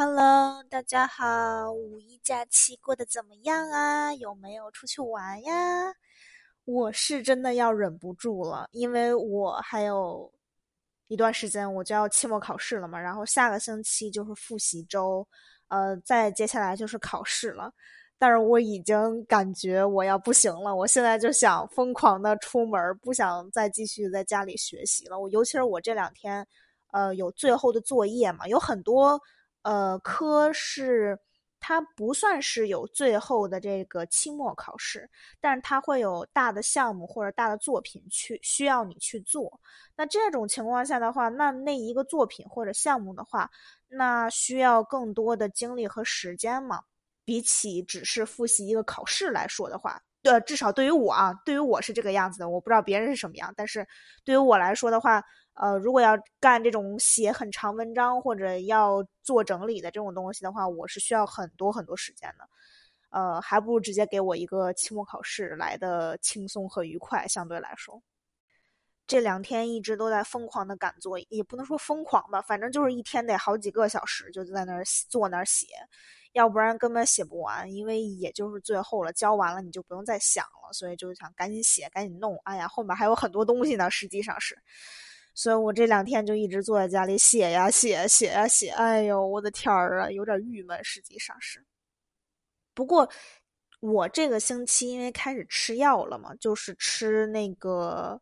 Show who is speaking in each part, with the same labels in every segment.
Speaker 1: Hello，大家好，五一假期过得怎么样啊？有没有出去玩呀？我是真的要忍不住了，因为我还有一段时间我就要期末考试了嘛，然后下个星期就是复习周，呃，再接下来就是考试了。但是我已经感觉我要不行了，我现在就想疯狂的出门，不想再继续在家里学习了。我尤其是我这两天，呃，有最后的作业嘛，有很多。呃，科是它不算是有最后的这个期末考试，但是它会有大的项目或者大的作品去需要你去做。那这种情况下的话，那那一个作品或者项目的话，那需要更多的精力和时间嘛？比起只是复习一个考试来说的话，对，至少对于我啊，对于我是这个样子的。我不知道别人是什么样，但是对于我来说的话。呃，如果要干这种写很长文章或者要做整理的这种东西的话，我是需要很多很多时间的。呃，还不如直接给我一个期末考试来的轻松和愉快，相对来说。这两天一直都在疯狂的赶作业，也不能说疯狂吧，反正就是一天得好几个小时就在那儿坐那儿写，要不然根本写不完。因为也就是最后了，交完了你就不用再想了，所以就想赶紧写，赶紧弄。哎呀，后面还有很多东西呢，实际上是。所以我这两天就一直坐在家里写呀写，写呀写，哎呦，我的天儿啊，有点郁闷。实际上是，不过我这个星期因为开始吃药了嘛，就是吃那个，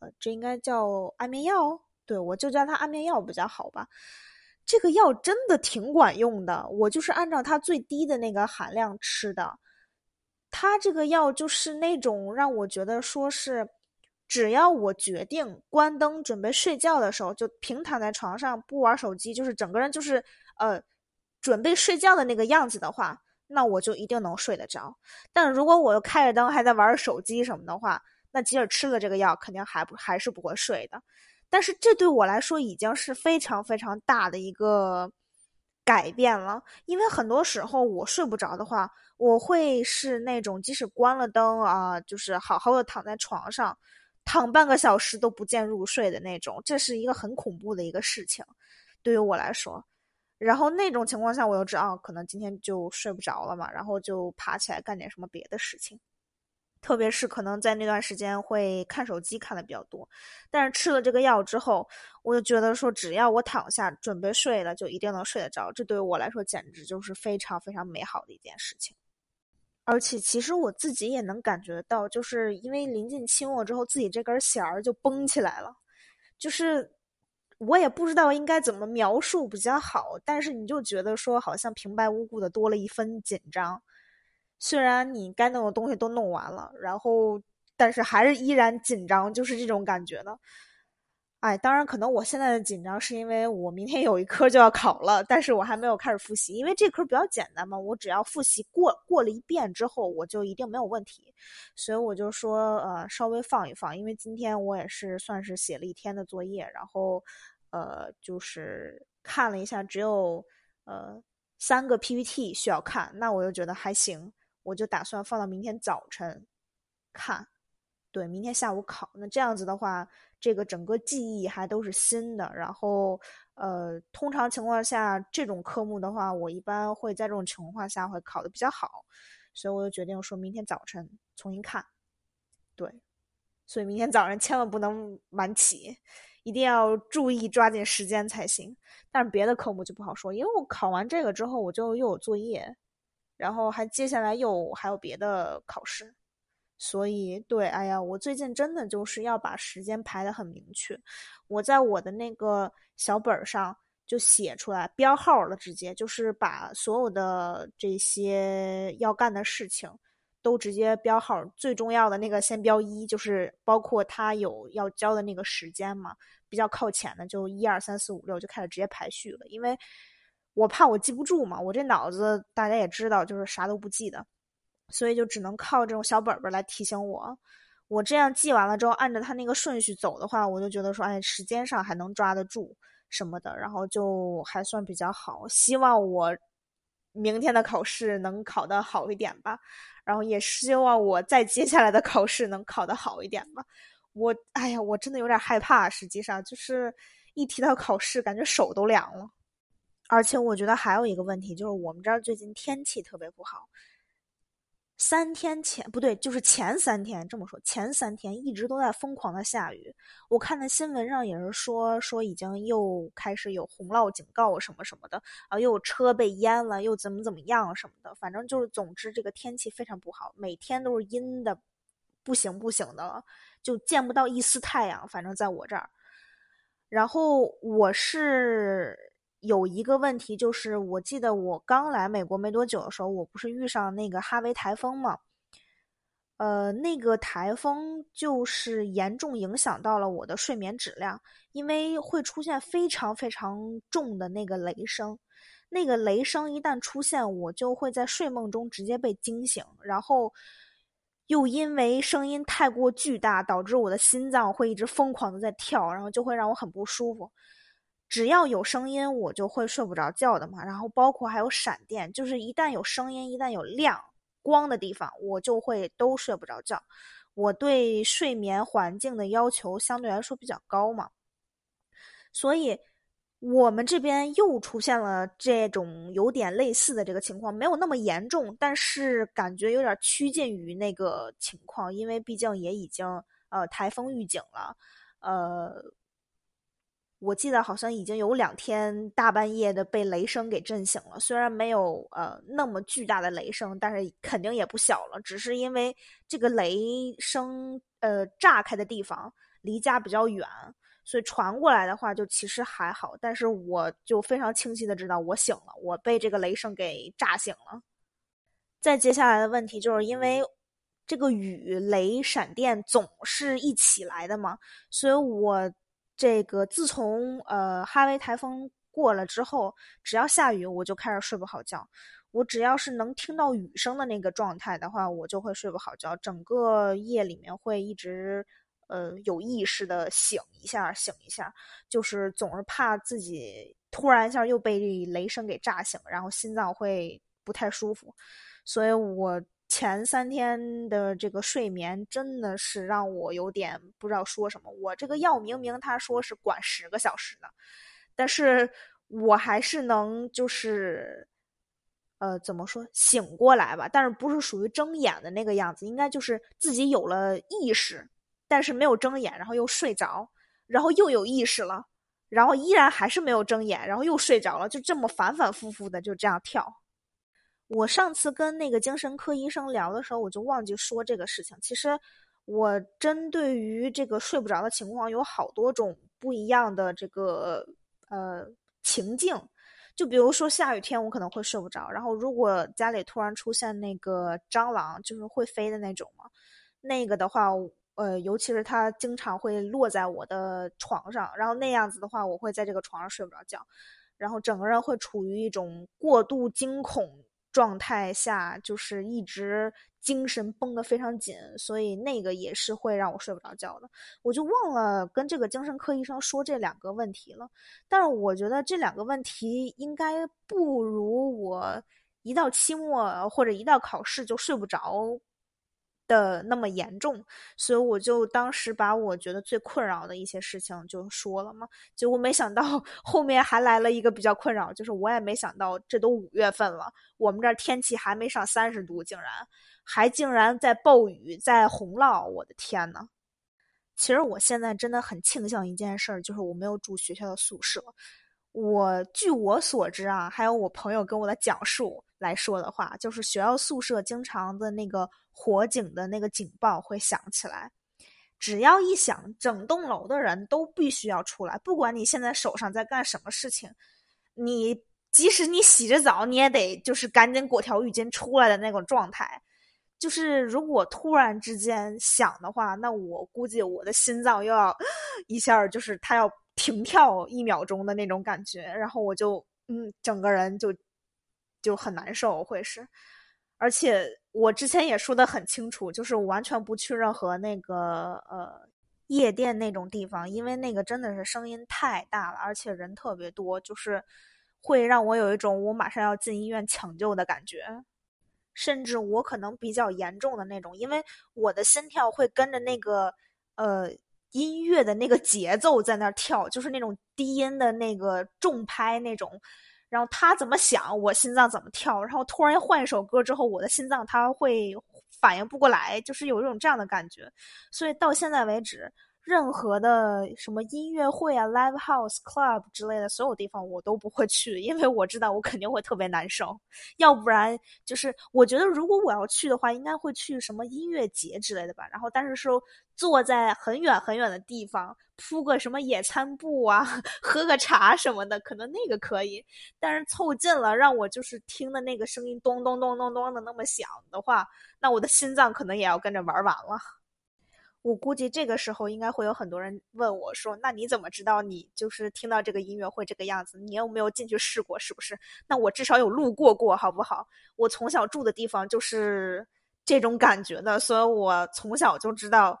Speaker 1: 呃，这应该叫安眠药，对我就叫它安眠药比较好吧。这个药真的挺管用的，我就是按照它最低的那个含量吃的。它这个药就是那种让我觉得说是。只要我决定关灯准备睡觉的时候，就平躺在床上不玩手机，就是整个人就是呃准备睡觉的那个样子的话，那我就一定能睡得着。但如果我开着灯还在玩手机什么的话，那即使吃了这个药，肯定还不还是不会睡的。但是这对我来说已经是非常非常大的一个改变了，因为很多时候我睡不着的话，我会是那种即使关了灯啊，就是好好的躺在床上。躺半个小时都不见入睡的那种，这是一个很恐怖的一个事情，对于我来说。然后那种情况下，我又知道可能今天就睡不着了嘛，然后就爬起来干点什么别的事情。特别是可能在那段时间会看手机看的比较多，但是吃了这个药之后，我就觉得说，只要我躺下准备睡了，就一定能睡得着。这对于我来说简直就是非常非常美好的一件事情。而且其实我自己也能感觉到，就是因为临近期末之后，自己这根弦儿就绷起来了。就是我也不知道应该怎么描述比较好，但是你就觉得说，好像平白无故的多了一分紧张。虽然你该弄的东西都弄完了，然后但是还是依然紧张，就是这种感觉的。哎，当然，可能我现在的紧张是因为我明天有一科就要考了，但是我还没有开始复习，因为这科比较简单嘛，我只要复习过过了一遍之后，我就一定没有问题，所以我就说，呃，稍微放一放，因为今天我也是算是写了一天的作业，然后，呃，就是看了一下，只有呃三个 PPT 需要看，那我就觉得还行，我就打算放到明天早晨看。对，明天下午考，那这样子的话，这个整个记忆还都是新的。然后，呃，通常情况下，这种科目的话，我一般会在这种情况下会考的比较好，所以我就决定说明天早晨重新看。对，所以明天早上千万不能晚起，一定要注意抓紧时间才行。但是别的科目就不好说，因为我考完这个之后，我就又有作业，然后还接下来又还有别的考试。所以，对，哎呀，我最近真的就是要把时间排得很明确。我在我的那个小本上就写出来标号了，直接就是把所有的这些要干的事情都直接标号。最重要的那个先标一，就是包括他有要交的那个时间嘛。比较靠前的就一二三四五六就开始直接排序了，因为我怕我记不住嘛。我这脑子大家也知道，就是啥都不记得。所以就只能靠这种小本本来提醒我，我这样记完了之后，按照他那个顺序走的话，我就觉得说，哎，时间上还能抓得住什么的，然后就还算比较好。希望我明天的考试能考得好一点吧，然后也希望我在接下来的考试能考得好一点吧。我，哎呀，我真的有点害怕，实际上就是一提到考试，感觉手都凉了。而且我觉得还有一个问题，就是我们这儿最近天气特别不好。三天前不对，就是前三天这么说，前三天一直都在疯狂的下雨。我看那新闻上也是说，说已经又开始有洪涝警告什么什么的啊，又有车被淹了，又怎么怎么样什么的。反正就是，总之这个天气非常不好，每天都是阴的不行不行的了，就见不到一丝太阳。反正在我这儿，然后我是。有一个问题就是，我记得我刚来美国没多久的时候，我不是遇上那个哈维台风吗？呃，那个台风就是严重影响到了我的睡眠质量，因为会出现非常非常重的那个雷声，那个雷声一旦出现，我就会在睡梦中直接被惊醒，然后又因为声音太过巨大，导致我的心脏会一直疯狂的在跳，然后就会让我很不舒服。只要有声音，我就会睡不着觉的嘛。然后包括还有闪电，就是一旦有声音，一旦有亮光的地方，我就会都睡不着觉。我对睡眠环境的要求相对来说比较高嘛，所以我们这边又出现了这种有点类似的这个情况，没有那么严重，但是感觉有点趋近于那个情况，因为毕竟也已经呃台风预警了，呃。我记得好像已经有两天大半夜的被雷声给震醒了，虽然没有呃那么巨大的雷声，但是肯定也不小了。只是因为这个雷声呃炸开的地方离家比较远，所以传过来的话就其实还好。但是我就非常清晰的知道我醒了，我被这个雷声给炸醒了。再接下来的问题就是因为这个雨雷闪电总是一起来的嘛，所以我。这个自从呃哈维台风过了之后，只要下雨我就开始睡不好觉。我只要是能听到雨声的那个状态的话，我就会睡不好觉。整个夜里面会一直呃有意识的醒一下醒一下，就是总是怕自己突然一下又被雷声给炸醒，然后心脏会不太舒服。所以我。前三天的这个睡眠真的是让我有点不知道说什么。我这个药明明他说是管十个小时的，但是我还是能就是，呃，怎么说醒过来吧？但是不是属于睁眼的那个样子，应该就是自己有了意识，但是没有睁眼，然后又睡着，然后又有意识了，然后依然还是没有睁眼，然后又睡着了，就这么反反复复的就这样跳。我上次跟那个精神科医生聊的时候，我就忘记说这个事情。其实，我针对于这个睡不着的情况，有好多种不一样的这个呃情境。就比如说下雨天，我可能会睡不着。然后，如果家里突然出现那个蟑螂，就是会飞的那种嘛，那个的话，呃，尤其是它经常会落在我的床上，然后那样子的话，我会在这个床上睡不着觉，然后整个人会处于一种过度惊恐。状态下就是一直精神绷得非常紧，所以那个也是会让我睡不着觉的。我就忘了跟这个精神科医生说这两个问题了，但是我觉得这两个问题应该不如我一到期末或者一到考试就睡不着。的那么严重，所以我就当时把我觉得最困扰的一些事情就说了嘛。结果没想到后面还来了一个比较困扰，就是我也没想到这都五月份了，我们这儿天气还没上三十度，竟然还竟然在暴雨，在洪涝，我的天呐！其实我现在真的很庆幸一件事儿，就是我没有住学校的宿舍。我据我所知啊，还有我朋友跟我的讲述来说的话，就是学校宿舍经常的那个。火警的那个警报会响起来，只要一响，整栋楼的人都必须要出来。不管你现在手上在干什么事情，你即使你洗着澡，你也得就是赶紧裹条浴巾出来的那种状态。就是如果突然之间响的话，那我估计我的心脏又要一下就是它要停跳一秒钟的那种感觉，然后我就嗯，整个人就就很难受，会是。而且我之前也说的很清楚，就是我完全不去任何那个呃夜店那种地方，因为那个真的是声音太大了，而且人特别多，就是会让我有一种我马上要进医院抢救的感觉，甚至我可能比较严重的那种，因为我的心跳会跟着那个呃音乐的那个节奏在那跳，就是那种低音的那个重拍那种。然后他怎么想，我心脏怎么跳。然后突然换一首歌之后，我的心脏它会反应不过来，就是有一种这样的感觉。所以到现在为止。任何的什么音乐会啊、live house、club 之类的所有地方，我都不会去，因为我知道我肯定会特别难受。要不然就是，我觉得如果我要去的话，应该会去什么音乐节之类的吧。然后，但是说坐在很远很远的地方，铺个什么野餐布啊，喝个茶什么的，可能那个可以。但是凑近了，让我就是听的那个声音咚咚咚咚咚的那么响的话，那我的心脏可能也要跟着玩完了。我估计这个时候应该会有很多人问我说：“那你怎么知道你就是听到这个音乐会这个样子？你有没有进去试过？是不是？那我至少有路过过，好不好？我从小住的地方就是这种感觉的，所以我从小就知道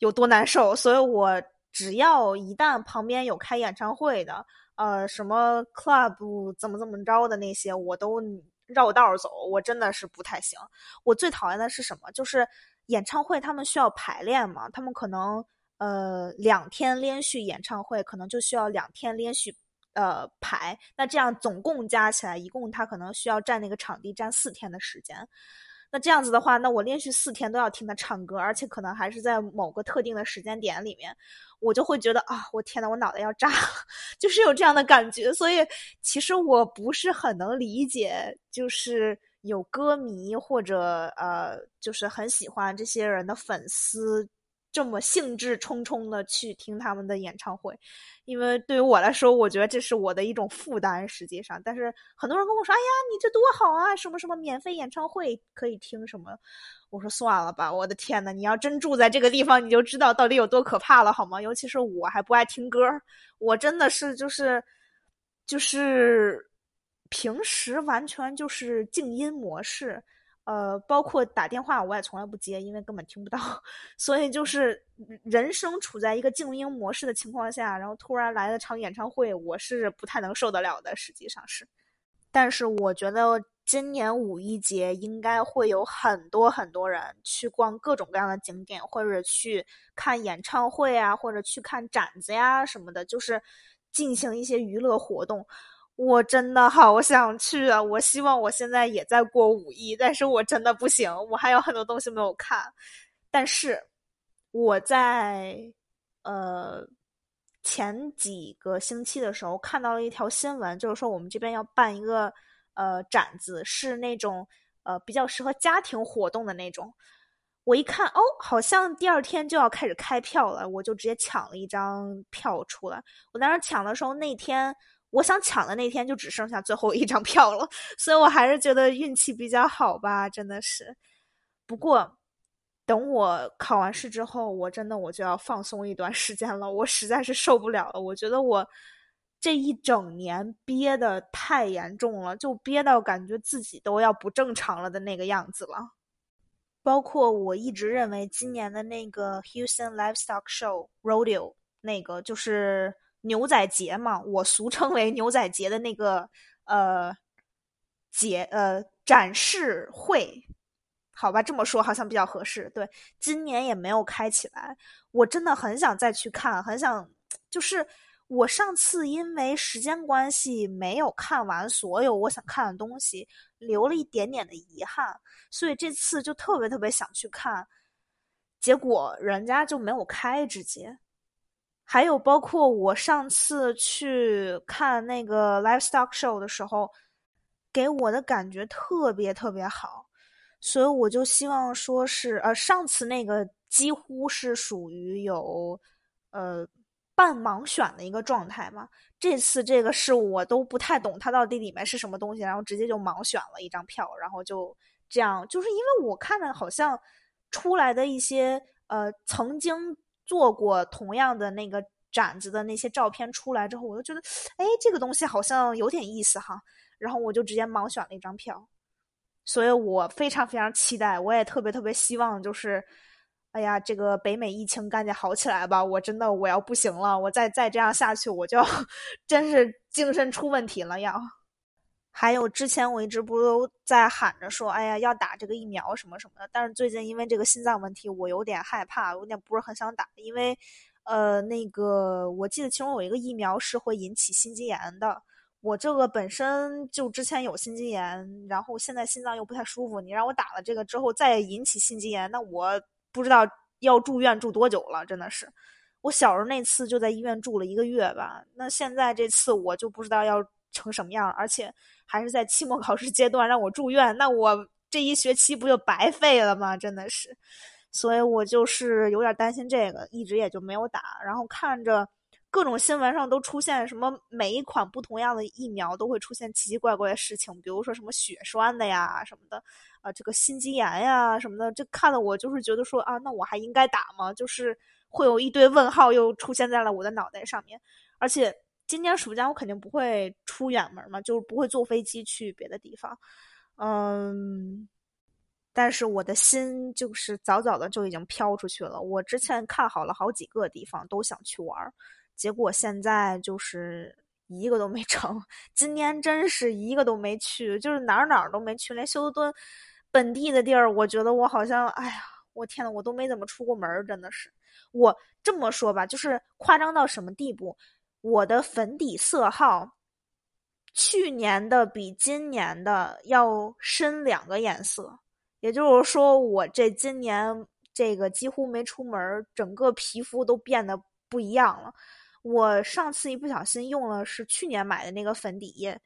Speaker 1: 有多难受。所以我只要一旦旁边有开演唱会的，呃，什么 club 怎么怎么着的那些，我都绕道走。我真的是不太行。我最讨厌的是什么？就是。演唱会他们需要排练嘛？他们可能呃两天连续演唱会，可能就需要两天连续呃排。那这样总共加起来，一共他可能需要占那个场地占四天的时间。那这样子的话，那我连续四天都要听他唱歌，而且可能还是在某个特定的时间点里面，我就会觉得啊，我天呐，我脑袋要炸了，就是有这样的感觉。所以其实我不是很能理解，就是。有歌迷或者呃，就是很喜欢这些人的粉丝，这么兴致冲冲的去听他们的演唱会，因为对于我来说，我觉得这是我的一种负担。实际上，但是很多人跟我说：“哎呀，你这多好啊，什么什么免费演唱会可以听什么。”我说：“算了吧，我的天呐，你要真住在这个地方，你就知道到底有多可怕了，好吗？尤其是我还不爱听歌，我真的是就是就是。”平时完全就是静音模式，呃，包括打电话我也从来不接，因为根本听不到。所以就是人生处在一个静音模式的情况下，然后突然来了场演唱会，我是不太能受得了的。实际上是，但是我觉得今年五一节应该会有很多很多人去逛各种各样的景点，或者去看演唱会啊，或者去看展子呀什么的，就是进行一些娱乐活动。我真的好想去啊！我希望我现在也在过五一，但是我真的不行，我还有很多东西没有看。但是我在呃前几个星期的时候看到了一条新闻，就是说我们这边要办一个呃展子，是那种呃比较适合家庭活动的那种。我一看，哦，好像第二天就要开始开票了，我就直接抢了一张票出来。我当时抢的时候，那天。我想抢的那天就只剩下最后一张票了，所以我还是觉得运气比较好吧，真的是。不过，等我考完试之后，我真的我就要放松一段时间了，我实在是受不了了。我觉得我这一整年憋的太严重了，就憋到感觉自己都要不正常了的那个样子了。包括我一直认为今年的那个 Houston Livestock Show Rodeo 那个就是。牛仔节嘛，我俗称为牛仔节的那个呃节呃展示会，好吧，这么说好像比较合适。对，今年也没有开起来，我真的很想再去看，很想，就是我上次因为时间关系没有看完所有我想看的东西，留了一点点的遗憾，所以这次就特别特别想去看，结果人家就没有开，直接。还有包括我上次去看那个 livestock show 的时候，给我的感觉特别特别好，所以我就希望说是呃上次那个几乎是属于有呃半盲选的一个状态嘛，这次这个是我都不太懂它到底里面是什么东西，然后直接就盲选了一张票，然后就这样，就是因为我看着好像出来的一些呃曾经。做过同样的那个展子的那些照片出来之后，我就觉得，哎，这个东西好像有点意思哈。然后我就直接盲选了一张票，所以我非常非常期待，我也特别特别希望，就是，哎呀，这个北美疫情赶紧好起来吧！我真的我要不行了，我再再这样下去，我就 真是精神出问题了要。还有之前我一直不都在喊着说，哎呀要打这个疫苗什么什么的，但是最近因为这个心脏问题，我有点害怕，有点不是很想打，因为，呃，那个我记得其中有一个疫苗是会引起心肌炎的，我这个本身就之前有心肌炎，然后现在心脏又不太舒服，你让我打了这个之后再引起心肌炎，那我不知道要住院住多久了，真的是。我小时候那次就在医院住了一个月吧，那现在这次我就不知道要成什么样，而且还是在期末考试阶段让我住院，那我这一学期不就白费了吗？真的是，所以我就是有点担心这个，一直也就没有打。然后看着各种新闻上都出现什么每一款不同样的疫苗都会出现奇奇怪怪的事情，比如说什么血栓的呀什么的，啊这个心肌炎呀什么的，这看的我就是觉得说啊，那我还应该打吗？就是。会有一堆问号又出现在了我的脑袋上面，而且今年暑假我肯定不会出远门嘛，就是不会坐飞机去别的地方，嗯，但是我的心就是早早的就已经飘出去了。我之前看好了好几个地方都想去玩，结果现在就是一个都没成。今年真是一个都没去，就是哪儿哪儿都没去，连休斯敦本地的地儿，我觉得我好像，哎呀，我天呐，我都没怎么出过门，真的是。我这么说吧，就是夸张到什么地步？我的粉底色号，去年的比今年的要深两个颜色，也就是说，我这今年这个几乎没出门，整个皮肤都变得不一样了。我上次一不小心用了是去年买的那个粉底液，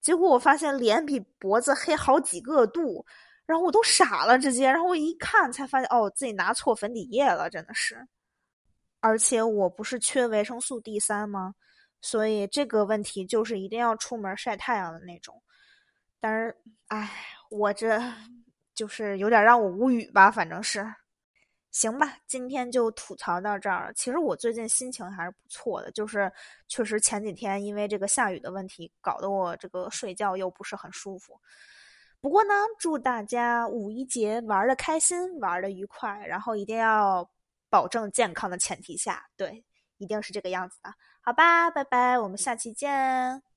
Speaker 1: 结果我发现脸比脖子黑好几个度，然后我都傻了，直接，然后我一看才发现，哦，自己拿错粉底液了，真的是。而且我不是缺维生素 D 三吗？所以这个问题就是一定要出门晒太阳的那种。但是，哎，我这就是有点让我无语吧。反正是，行吧，今天就吐槽到这儿。其实我最近心情还是不错的，就是确实前几天因为这个下雨的问题，搞得我这个睡觉又不是很舒服。不过呢，祝大家五一节玩的开心，玩的愉快，然后一定要。保证健康的前提下，对，一定是这个样子的，好吧，拜拜，我们下期见。